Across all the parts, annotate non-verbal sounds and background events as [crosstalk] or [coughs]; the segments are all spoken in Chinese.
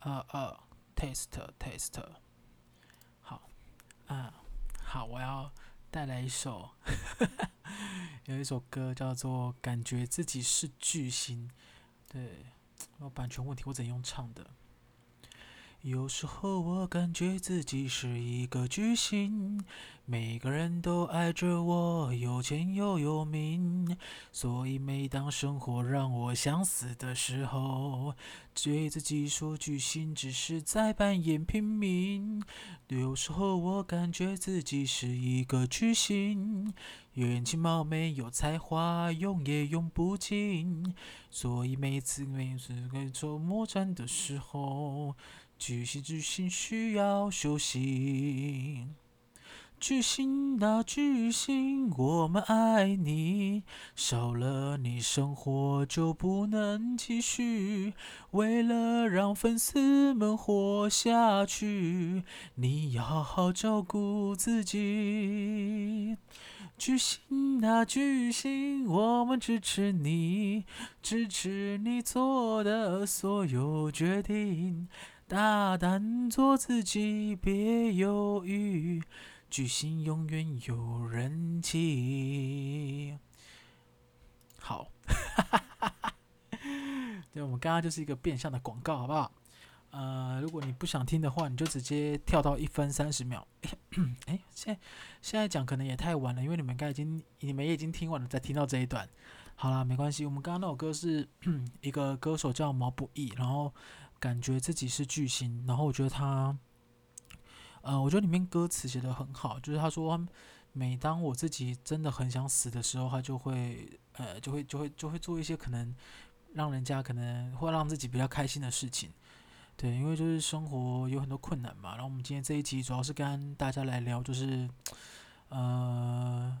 二二，test test，好，啊，好，我要带来一首，[laughs] 有一首歌叫做《感觉自己是巨星》，对，有版权问题，我怎用唱的？有时候我感觉自己是一个巨星，每个人都爱着我，有钱又有名，所以每当生活让我想死的时候，对自己说巨星只是在扮演平民。有时候我感觉自己是一个巨星，元气貌美有才华，用也用不尽，所以每次每次该做魔战的时候。巨星，巨星需要休息。巨星啊，巨星，我们爱你。少了你，生活就不能继续。为了让粉丝们活下去，你要好好照顾自己。巨星啊，巨星，我们支持你，支持你做的所有决定。大胆做自己，别犹豫。巨星永远有人气。好，[laughs] 对，我们刚刚就是一个变相的广告，好不好？呃，如果你不想听的话，你就直接跳到一分三十秒。[coughs] 哎，现现在讲可能也太晚了，因为你们刚已经你们也已经听完了，再听到这一段。好啦，没关系。我们刚刚那首歌是 [coughs] 一个歌手叫毛不易，然后。感觉自己是巨星，然后我觉得他，呃，我觉得里面歌词写得很好，就是他说，每当我自己真的很想死的时候，他就会，呃，就会就会就会做一些可能让人家可能会让自己比较开心的事情，对，因为就是生活有很多困难嘛。然后我们今天这一集主要是跟大家来聊，就是呃，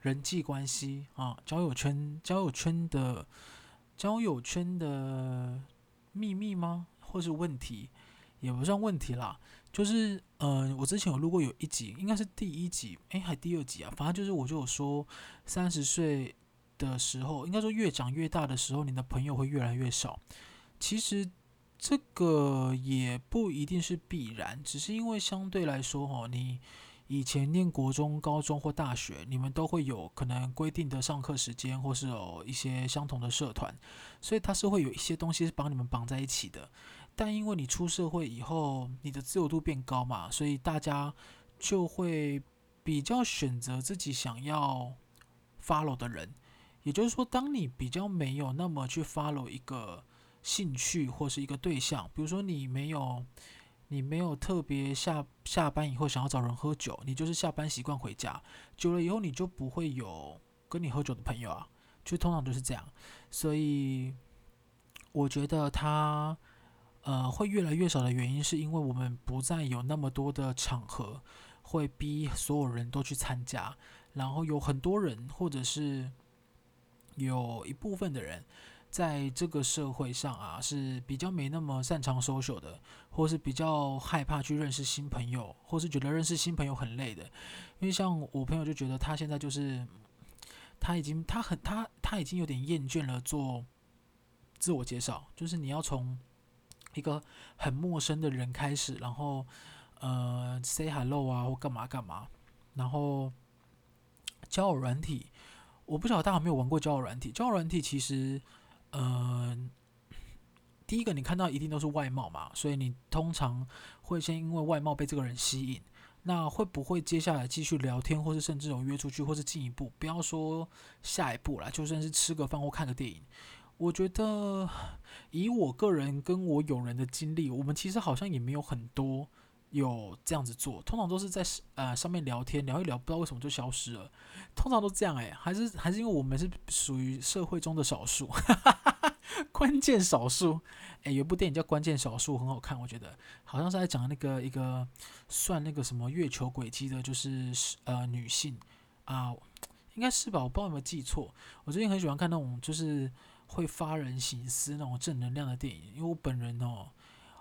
人际关系啊，交友圈，交友圈的，交友圈的秘密吗？或是问题，也不算问题啦。就是，嗯、呃，我之前有录过有一集，应该是第一集，诶，还第二集啊。反正就是，我就有说，三十岁的时候，应该说越长越大的时候，你的朋友会越来越少。其实这个也不一定是必然，只是因为相对来说，哈，你以前念国中、高中或大学，你们都会有可能规定的上课时间，或是有一些相同的社团，所以它是会有一些东西是把你们绑在一起的。但因为你出社会以后，你的自由度变高嘛，所以大家就会比较选择自己想要 follow 的人。也就是说，当你比较没有那么去 follow 一个兴趣或是一个对象，比如说你没有你没有特别下下班以后想要找人喝酒，你就是下班习惯回家，久了以后你就不会有跟你喝酒的朋友啊，就通常都是这样。所以我觉得他。呃，会越来越少的原因，是因为我们不再有那么多的场合会逼所有人都去参加，然后有很多人，或者是有一部分的人，在这个社会上啊，是比较没那么擅长 social 的，或是比较害怕去认识新朋友，或是觉得认识新朋友很累的。因为像我朋友就觉得他现在就是他已经他很他他已经有点厌倦了做自我介绍，就是你要从。一个很陌生的人开始，然后呃，say hello 啊，或干嘛干嘛，然后交友软体，我不晓得大家有没有玩过交友软体。交友软体其实，呃，第一个你看到一定都是外貌嘛，所以你通常会先因为外貌被这个人吸引。那会不会接下来继续聊天，或是甚至有约出去，或是进一步，不要说下一步啦，就算是吃个饭或看个电影。我觉得，以我个人跟我友人的经历，我们其实好像也没有很多有这样子做。通常都是在呃上面聊天，聊一聊，不知道为什么就消失了。通常都这样哎、还是还是因为我们是属于社会中的少数，[laughs] 关键少数。哎，有部电影叫《关键少数》，很好看，我觉得好像是在讲那个一个算那个什么月球轨迹的，就是呃女性啊，应该是吧？我不知道有没有记错。我最近很喜欢看那种就是。会发人省思那种正能量的电影，因为我本人哦，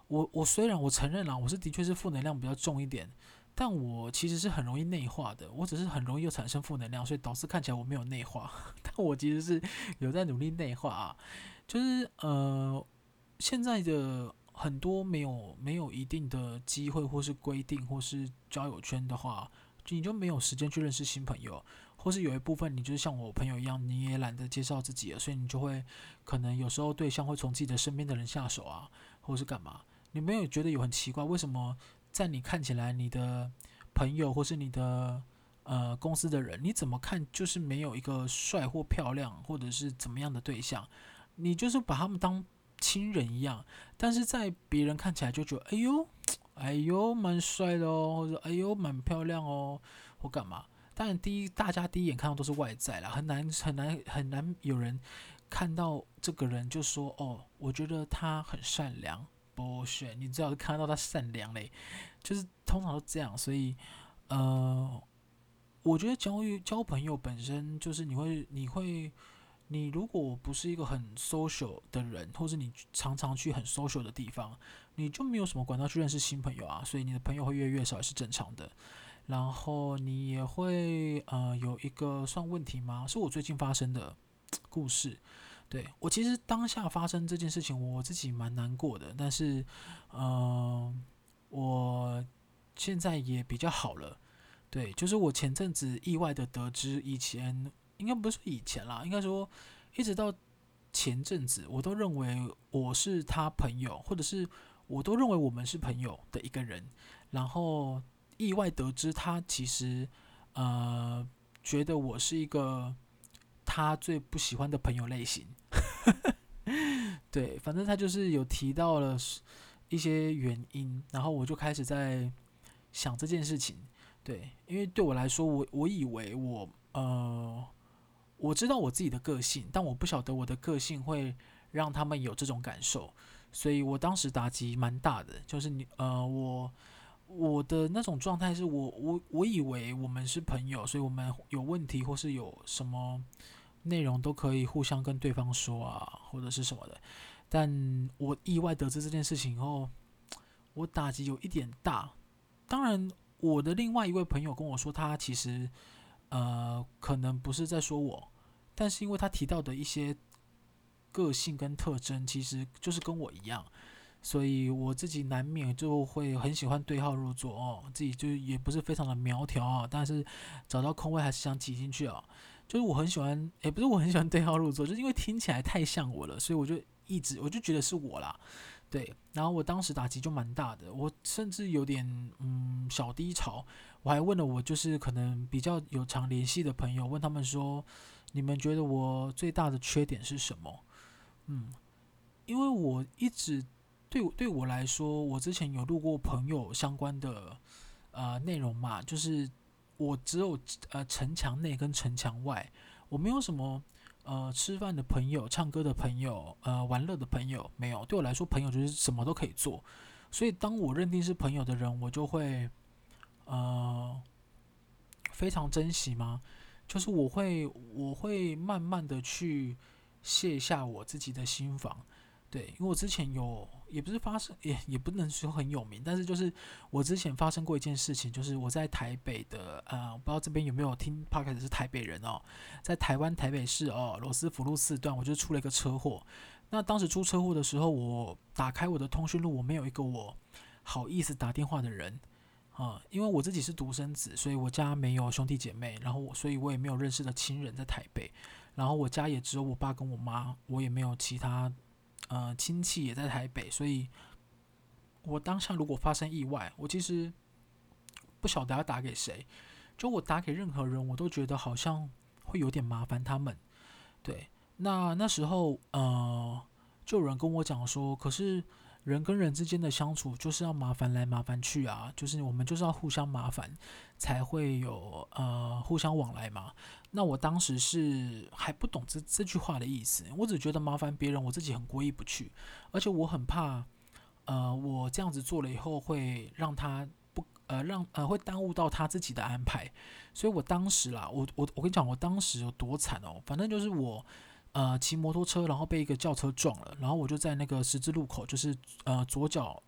我我虽然我承认啦，我是的确是负能量比较重一点，但我其实是很容易内化的，我只是很容易又产生负能量，所以导致看起来我没有内化，[laughs] 但我其实是有在努力内化啊，就是呃，现在的很多没有没有一定的机会或是规定或是交友圈的话，你就没有时间去认识新朋友，或是有一部分你就是像我朋友一样，你也懒得介绍自己了，所以你就会可能有时候对象会从自己的身边的人下手啊，或是干嘛？你没有觉得有很奇怪，为什么在你看起来你的朋友或是你的呃公司的人，你怎么看就是没有一个帅或漂亮或者是怎么样的对象？你就是把他们当亲人一样，但是在别人看起来就觉得，哎呦，哎呦，蛮帅的哦，或者哎呦，蛮漂亮哦，或干嘛？当然，第一，大家第一眼看到都是外在啦，很难很难很难有人看到这个人就说，哦，我觉得他很善良。不选，你只要看到他善良嘞，就是通常都这样。所以，呃，我觉得交友交朋友本身就是你会你会。你如果不是一个很 social 的人，或者你常常去很 social 的地方，你就没有什么管道去认识新朋友啊，所以你的朋友会越来越少也是正常的。然后你也会呃有一个算问题吗？是我最近发生的故事。对，我其实当下发生这件事情，我自己蛮难过的，但是嗯、我现在也比较好了。对，就是我前阵子意外的得知以前。应该不是以前啦，应该说一直到前阵子，我都认为我是他朋友，或者是我都认为我们是朋友的一个人，然后意外得知他其实呃觉得我是一个他最不喜欢的朋友类型。[laughs] 对，反正他就是有提到了一些原因，然后我就开始在想这件事情。对，因为对我来说，我我以为我呃。我知道我自己的个性，但我不晓得我的个性会让他们有这种感受，所以我当时打击蛮大的。就是你呃，我我的那种状态是我我我以为我们是朋友，所以我们有问题或是有什么内容都可以互相跟对方说啊，或者是什么的。但我意外得知这件事情后，我打击有一点大。当然，我的另外一位朋友跟我说，他其实。呃，可能不是在说我，但是因为他提到的一些个性跟特征，其实就是跟我一样，所以我自己难免就会很喜欢对号入座哦。自己就也不是非常的苗条啊，但是找到空位还是想挤进去啊。就是我很喜欢，也不是我很喜欢对号入座，就是因为听起来太像我了，所以我就一直我就觉得是我啦。对，然后我当时打击就蛮大的，我甚至有点嗯小低潮。我还问了我就是可能比较有常联系的朋友，问他们说，你们觉得我最大的缺点是什么？嗯，因为我一直对对我来说，我之前有录过朋友相关的呃内容嘛，就是我只有呃城墙内跟城墙外，我没有什么。呃，吃饭的朋友、唱歌的朋友、呃，玩乐的朋友，没有。对我来说，朋友就是什么都可以做。所以，当我认定是朋友的人，我就会呃非常珍惜吗？就是我会，我会慢慢的去卸下我自己的心防。对，因为我之前有，也不是发生，也也不能说很有名，但是就是我之前发生过一件事情，就是我在台北的，呃，不知道这边有没有听 Podcast 是台北人哦，在台湾台北市哦，罗斯福路四段，我就出了一个车祸。那当时出车祸的时候，我打开我的通讯录，我没有一个我好意思打电话的人啊，因为我自己是独生子，所以我家没有兄弟姐妹，然后我，所以我也没有认识的亲人在台北，然后我家也只有我爸跟我妈，我也没有其他。呃，亲戚也在台北，所以我当下如果发生意外，我其实不晓得要打给谁。就我打给任何人，我都觉得好像会有点麻烦他们。对，那那时候呃，就有人跟我讲说，可是人跟人之间的相处就是要麻烦来麻烦去啊，就是我们就是要互相麻烦，才会有呃互相往来嘛。那我当时是还不懂这这句话的意思，我只觉得麻烦别人，我自己很过意不去，而且我很怕，呃，我这样子做了以后会让他不呃让呃会耽误到他自己的安排，所以我当时啦，我我我跟你讲，我当时有多惨哦，反正就是我呃骑摩托车，然后被一个轿车撞了，然后我就在那个十字路口，就是呃左脚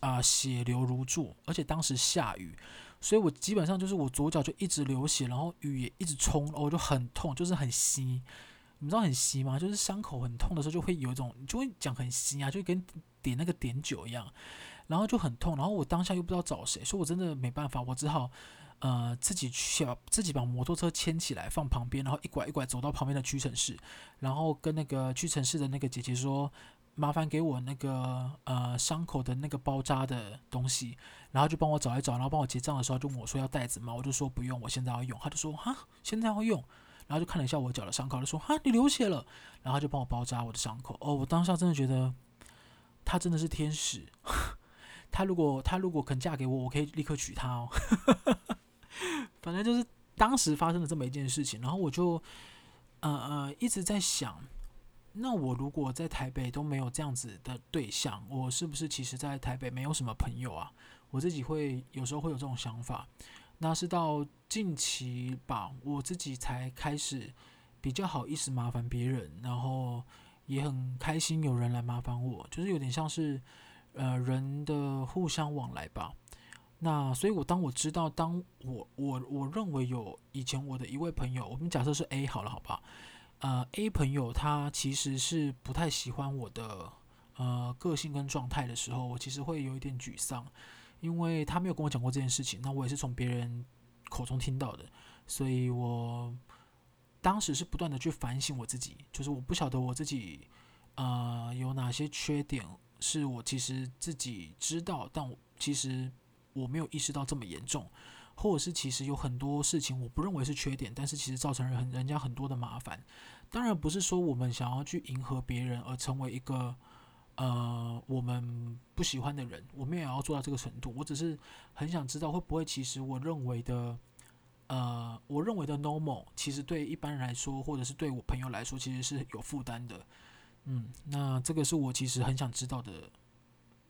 啊、血流如注，而且当时下雨。所以我基本上就是我左脚就一直流血，然后雨也一直冲，我就很痛，就是很稀。你知道很稀吗？就是伤口很痛的时候，就会有一种，就会讲很稀啊，就跟点那个碘酒一样，然后就很痛。然后我当下又不知道找谁，所以我真的没办法，我只好呃自己去，自己把摩托车牵起来放旁边，然后一拐一拐走到旁边的屈臣氏，然后跟那个屈臣氏的那个姐姐说。麻烦给我那个呃伤口的那个包扎的东西，然后就帮我找一找，然后帮我结账的时候就问我说要袋子吗？我就说不用，我现在要用。他就说哈，现在要用，然后就看了一下我脚的伤口，就说哈，你流血了，然后就帮我包扎我的伤口。哦，我当下真的觉得他真的是天使，[laughs] 他如果他如果肯嫁给我，我可以立刻娶她哦。[laughs] [laughs] 反正就是当时发生了这么一件事情，然后我就呃呃一直在想。那我如果在台北都没有这样子的对象，我是不是其实在台北没有什么朋友啊？我自己会有时候会有这种想法。那是到近期吧，我自己才开始比较好意思麻烦别人，然后也很开心有人来麻烦我，就是有点像是呃人的互相往来吧。那所以，我当我知道，当我我我认为有以前我的一位朋友，我们假设是 A 好了，好不好？呃，A 朋友他其实是不太喜欢我的呃个性跟状态的时候，我其实会有一点沮丧，因为他没有跟我讲过这件事情，那我也是从别人口中听到的，所以我当时是不断的去反省我自己，就是我不晓得我自己呃有哪些缺点是我其实自己知道，但我其实我没有意识到这么严重。或者是其实有很多事情我不认为是缺点，但是其实造成人人家很多的麻烦。当然不是说我们想要去迎合别人而成为一个呃我们不喜欢的人，我们也要做到这个程度。我只是很想知道会不会其实我认为的呃我认为的 normal，其实对一般人来说，或者是对我朋友来说，其实是有负担的。嗯，那这个是我其实很想知道的。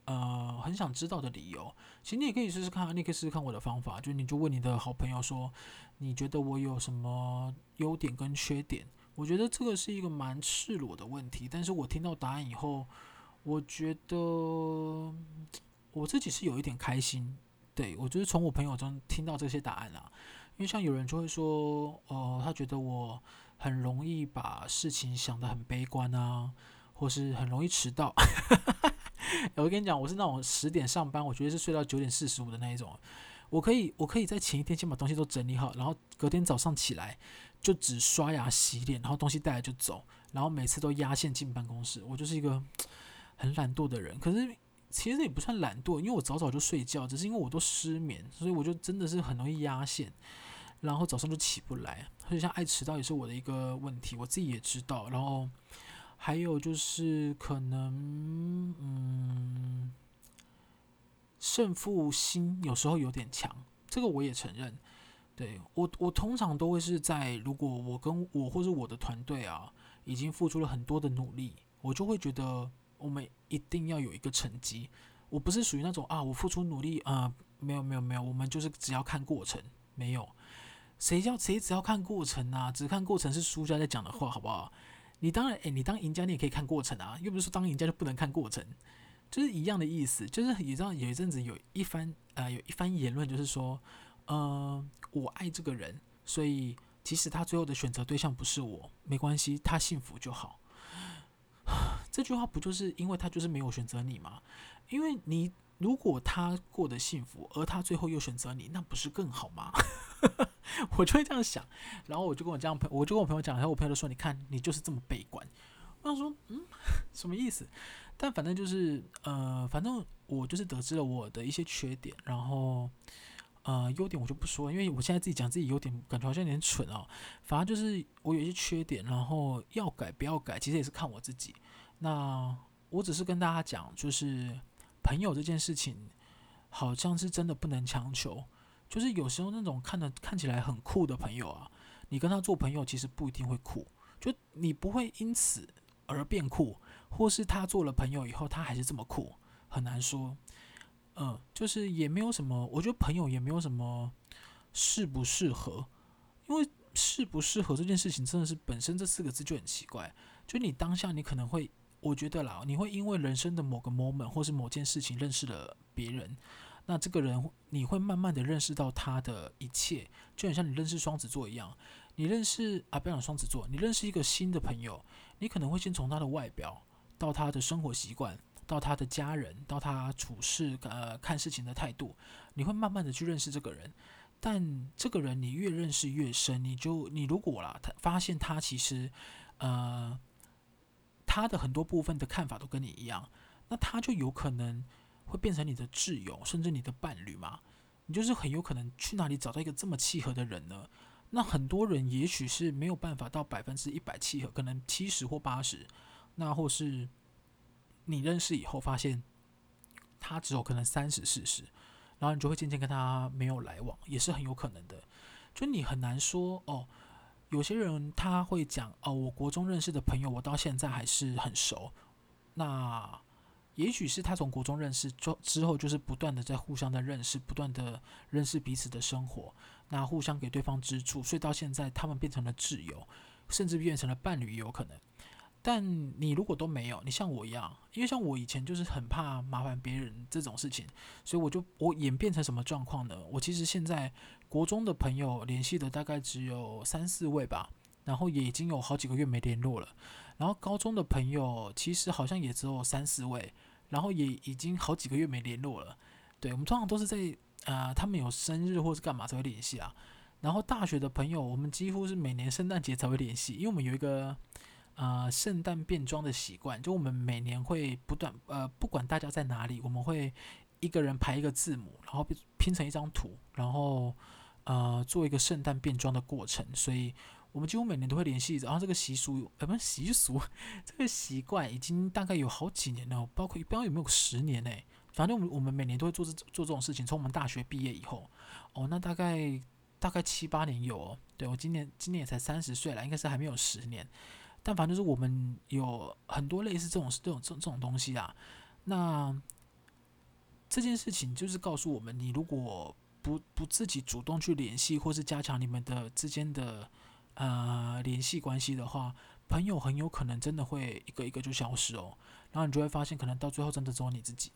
呃，很想知道的理由，其实你也可以试试看，你可以试试看我的方法，就你就问你的好朋友说，你觉得我有什么优点跟缺点？我觉得这个是一个蛮赤裸的问题，但是我听到答案以后，我觉得我自己是有一点开心，对，我就是从我朋友中听到这些答案啊，因为像有人就会说，呃，他觉得我很容易把事情想得很悲观啊，或是很容易迟到。[laughs] 我跟你讲，我是那种十点上班，我觉得是睡到九点四十五的那一种。我可以，我可以在前一天先把东西都整理好，然后隔天早上起来就只刷牙洗脸，然后东西带来就走，然后每次都压线进办公室。我就是一个很懒惰的人，可是其实也不算懒惰，因为我早早就睡觉，只是因为我都失眠，所以我就真的是很容易压线，然后早上就起不来。所以像爱迟到也是我的一个问题，我自己也知道，然后。还有就是可能，嗯，胜负心有时候有点强，这个我也承认。对，我，我通常都会是在如果我跟我或者我的团队啊，已经付出了很多的努力，我就会觉得我们一定要有一个成绩。我不是属于那种啊，我付出努力啊，没有没有没有，我们就是只要看过程，没有谁叫谁只要看过程啊，只看过程是输家在讲的话，好不好？你当然，诶，你当赢家，你也可以看过程啊，又不是说当赢家就不能看过程，就是一样的意思。就是你知道，有一阵子有一番呃，有一番言论，就是说，呃，我爱这个人，所以即使他最后的选择对象不是我，没关系，他幸福就好。[sighs] 这句话不就是因为他就是没有选择你吗？因为你如果他过得幸福，而他最后又选择你，那不是更好吗？[laughs] 我就会这样想，然后我就跟我这样朋，我就跟我朋友讲，然后我朋友就说：“你看，你就是这么悲观。”我想说：“嗯，[laughs] 什么意思？”但反正就是，呃，反正我就是得知了我的一些缺点，然后，呃，优点我就不说，因为我现在自己讲自己优点，感觉好像有点蠢哦。反正就是我有一些缺点，然后要改不要改，其实也是看我自己。那我只是跟大家讲，就是朋友这件事情，好像是真的不能强求。就是有时候那种看的看起来很酷的朋友啊，你跟他做朋友其实不一定会酷，就你不会因此而变酷，或是他做了朋友以后他还是这么酷，很难说。嗯，就是也没有什么，我觉得朋友也没有什么适不适合，因为适不适合这件事情真的是本身这四个字就很奇怪。就你当下你可能会，我觉得啦，你会因为人生的某个 moment 或是某件事情认识了别人。那这个人，你会慢慢的认识到他的一切，就很像你认识双子座一样。你认识啊，不要讲双子座，你认识一个新的朋友，你可能会先从他的外表，到他的生活习惯，到他的家人，到他处事呃看事情的态度，你会慢慢的去认识这个人。但这个人你越认识越深，你就你如果啦，他发现他其实呃他的很多部分的看法都跟你一样，那他就有可能会变成你的挚友，甚至你的伴侣吗。你就是很有可能去哪里找到一个这么契合的人呢？那很多人也许是没有办法到百分之一百契合，可能七十或八十，那或是你认识以后发现他只有可能三十四十，然后你就会渐渐跟他没有来往，也是很有可能的。就你很难说哦，有些人他会讲哦，我国中认识的朋友，我到现在还是很熟。那也许是他从国中认识之之后，就是不断的在互相的认识，不断的认识彼此的生活，那互相给对方支柱，所以到现在他们变成了挚友，甚至变成了伴侣也有可能。但你如果都没有，你像我一样，因为像我以前就是很怕麻烦别人这种事情，所以我就我演变成什么状况呢？我其实现在国中的朋友联系的大概只有三四位吧，然后也已经有好几个月没联络了。然后高中的朋友其实好像也只有三四位。然后也已经好几个月没联络了，对，我们通常都是在呃他们有生日或是干嘛才会联系啊。然后大学的朋友，我们几乎是每年圣诞节才会联系，因为我们有一个呃圣诞变装的习惯，就我们每年会不断呃不管大家在哪里，我们会一个人排一个字母，然后拼成一张图，然后呃做一个圣诞变装的过程，所以。我们几乎每年都会联系，然后这个习俗，呃，不是习俗，[laughs] 这个习惯已经大概有好几年了，包括不知道有没有十年呢？反正我们我们每年都会做这做这种事情，从我们大学毕业以后，哦，那大概大概七八年有哦。对，我今年今年也才三十岁了，应该是还没有十年。但反正就是我们有很多类似这种这种这种这种东西啊。那这件事情就是告诉我们，你如果不不自己主动去联系，或是加强你们的之间的。呃，联系关系的话，朋友很有可能真的会一个一个就消失哦。然后你就会发现，可能到最后真的只有你自己。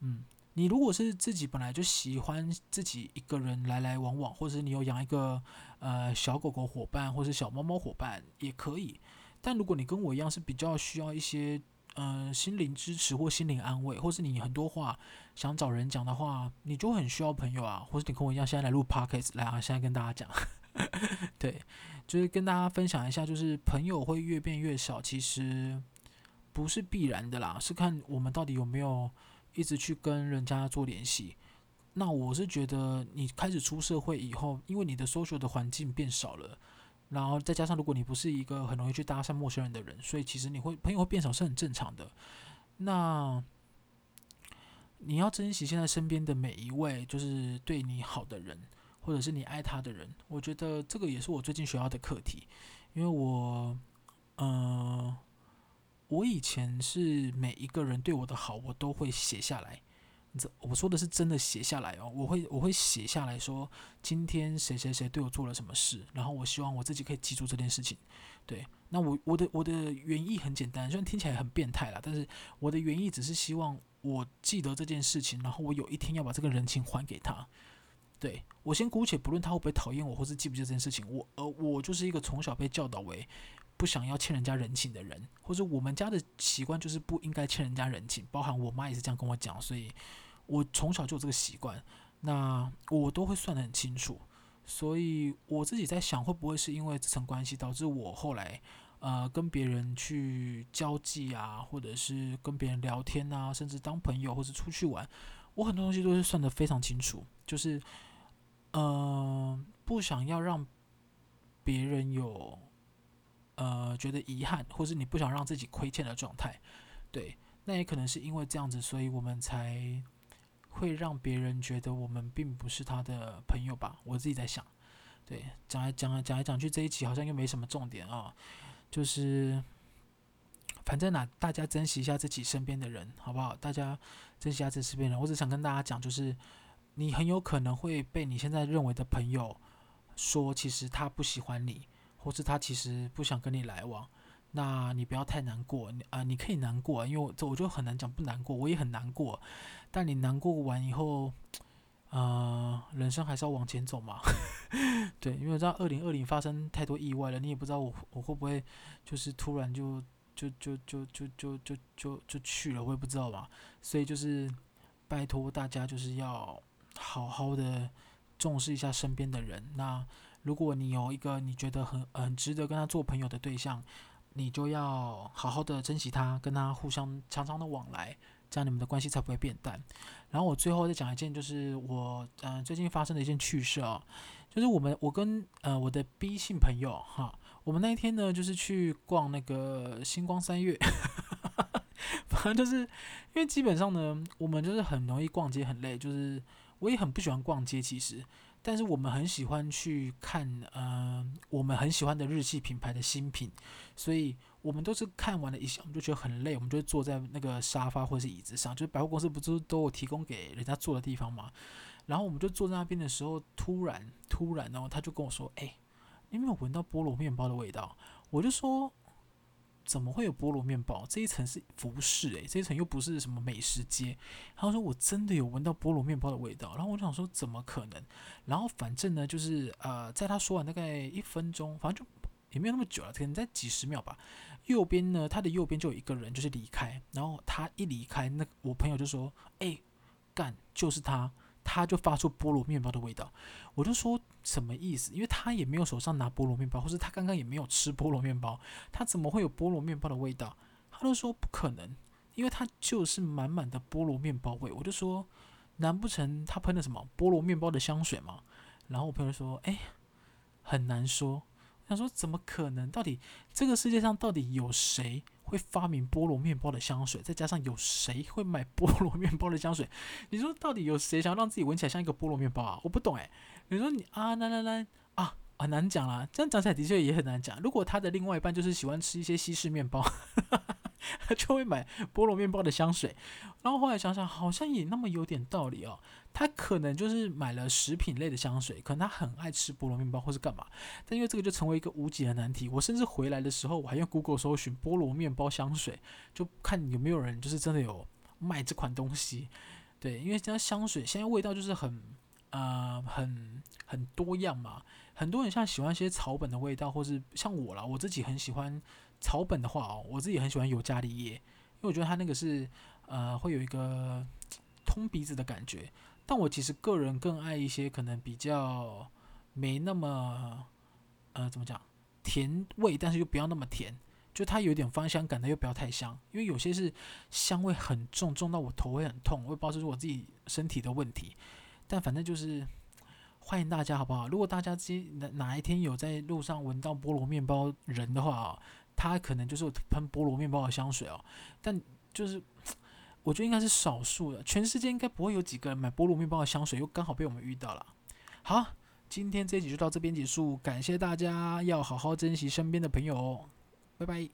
嗯，你如果是自己本来就喜欢自己一个人来来往往，或者是你有养一个呃小狗狗伙伴，或是小猫猫伙伴也可以。但如果你跟我一样是比较需要一些呃心灵支持或心灵安慰，或是你很多话想找人讲的话，你就很需要朋友啊。或是你跟我一样，现在来录 podcast 来啊，现在跟大家讲。[laughs] 对，就是跟大家分享一下，就是朋友会越变越少，其实不是必然的啦，是看我们到底有没有一直去跟人家做联系。那我是觉得，你开始出社会以后，因为你的 social 的环境变少了，然后再加上如果你不是一个很容易去搭讪陌生人的人，所以其实你会朋友会变少是很正常的。那你要珍惜现在身边的每一位，就是对你好的人。或者是你爱他的人，我觉得这个也是我最近学到的课题，因为我，嗯、呃，我以前是每一个人对我的好，我都会写下来。这我说的是真的写下来哦，我会我会写下来说，今天谁谁谁对我做了什么事，然后我希望我自己可以记住这件事情。对，那我我的我的原意很简单，虽然听起来很变态啦，但是我的原意只是希望我记得这件事情，然后我有一天要把这个人情还给他。对，我先姑且不论他会不会讨厌我，或是记不记得这件事情，我呃我就是一个从小被教导为不想要欠人家人情的人，或者我们家的习惯就是不应该欠人家人情，包含我妈也是这样跟我讲，所以我从小就有这个习惯，那我都会算得很清楚，所以我自己在想，会不会是因为这层关系导致我后来呃跟别人去交际啊，或者是跟别人聊天啊，甚至当朋友或者出去玩，我很多东西都是算得非常清楚，就是。呃，不想要让别人有呃觉得遗憾，或是你不想让自己亏欠的状态，对，那也可能是因为这样子，所以我们才会让别人觉得我们并不是他的朋友吧。我自己在想，对，讲来讲来讲来讲去，这一期好像又没什么重点啊，就是反正呢，大家珍惜一下自己身边的人，好不好？大家珍惜一下自己身边的人。我只想跟大家讲，就是。你很有可能会被你现在认为的朋友说，其实他不喜欢你，或是他其实不想跟你来往。那你不要太难过，你啊、你可以难过，因为这我就很难讲不难过，我也很难过。但你难过完以后，呃，人生还是要往前走嘛。[laughs] 对，因为我知道二零二零发生太多意外了，你也不知道我我会不会就是突然就就就就就就就就就去了，我也不知道吧。所以就是拜托大家就是要好好的重视一下身边的人。那如果你有一个你觉得很很值得跟他做朋友的对象，你就要好好的珍惜他，跟他互相常常的往来，这样你们的关系才不会变淡。然后我最后再讲一件，就是我嗯、最近发生的一件趣事啊，就是我们我跟呃我的 B 姓朋友哈，我们那一天呢就是去逛那个星光三月，[laughs] 反正就是因为基本上呢，我们就是很容易逛街很累，就是我也很不喜欢逛街其实。但是我们很喜欢去看，嗯、我们很喜欢的日系品牌的新品，所以我们都是看完了一下，我们就觉得很累，我们就坐在那个沙发或是椅子上，就是百货公司不是都有提供给人家坐的地方嘛，然后我们就坐在那边的时候，突然突然，然后他就跟我说：“哎，你有没有闻到菠萝面包的味道？”我就说。怎么会有菠萝面包？这一层是服饰诶，这一层又不是什么美食街。他说我真的有闻到菠萝面包的味道，然后我就想说怎么可能？然后反正呢，就是呃，在他说完大概一分钟，反正就也没有那么久了，可能在几十秒吧。右边呢，他的右边就有一个人就是离开，然后他一离开，那我朋友就说：“哎，干，就是他。”他就发出菠萝面包的味道，我就说什么意思？因为他也没有手上拿菠萝面包，或是他刚刚也没有吃菠萝面包，他怎么会有菠萝面包的味道？他就说不可能，因为他就是满满的菠萝面包味。我就说，难不成他喷了什么菠萝面包的香水吗？然后我朋友说，哎，很难说。他说怎么可能？到底这个世界上到底有谁？会发明菠萝面包的香水，再加上有谁会买菠萝面包的香水？你说到底有谁想让自己闻起来像一个菠萝面包啊？我不懂哎。你说你啊，来来来，很难讲啦。这样讲起来的确也很难讲。如果他的另外一半就是喜欢吃一些西式面包。他 [laughs] 就会买菠萝面包的香水，然后后来想想，好像也那么有点道理哦。他可能就是买了食品类的香水，可能他很爱吃菠萝面包或是干嘛。但因为这个就成为一个无解的难题。我甚至回来的时候，我还用 Google 搜寻菠萝面包香水，就看有没有人就是真的有卖这款东西。对，因为这样香水现在味道就是很呃很很多样嘛，很多人像喜欢一些草本的味道，或是像我啦，我自己很喜欢。草本的话哦，我自己很喜欢尤加利叶，因为我觉得它那个是呃会有一个通鼻子的感觉。但我其实个人更爱一些可能比较没那么呃怎么讲甜味，但是又不要那么甜，就它有点芳香感的又不要太香。因为有些是香味很重，重到我头会很痛，我也不知道是我自己身体的问题。但反正就是欢迎大家好不好？如果大家今哪哪一天有在路上闻到菠萝面包人的话啊他可能就是喷菠萝面包的香水哦，但就是我觉得应该是少数的，全世界应该不会有几个人买菠萝面包的香水，又刚好被我们遇到了。好，今天这一集就到这边结束，感谢大家，要好好珍惜身边的朋友哦，拜拜。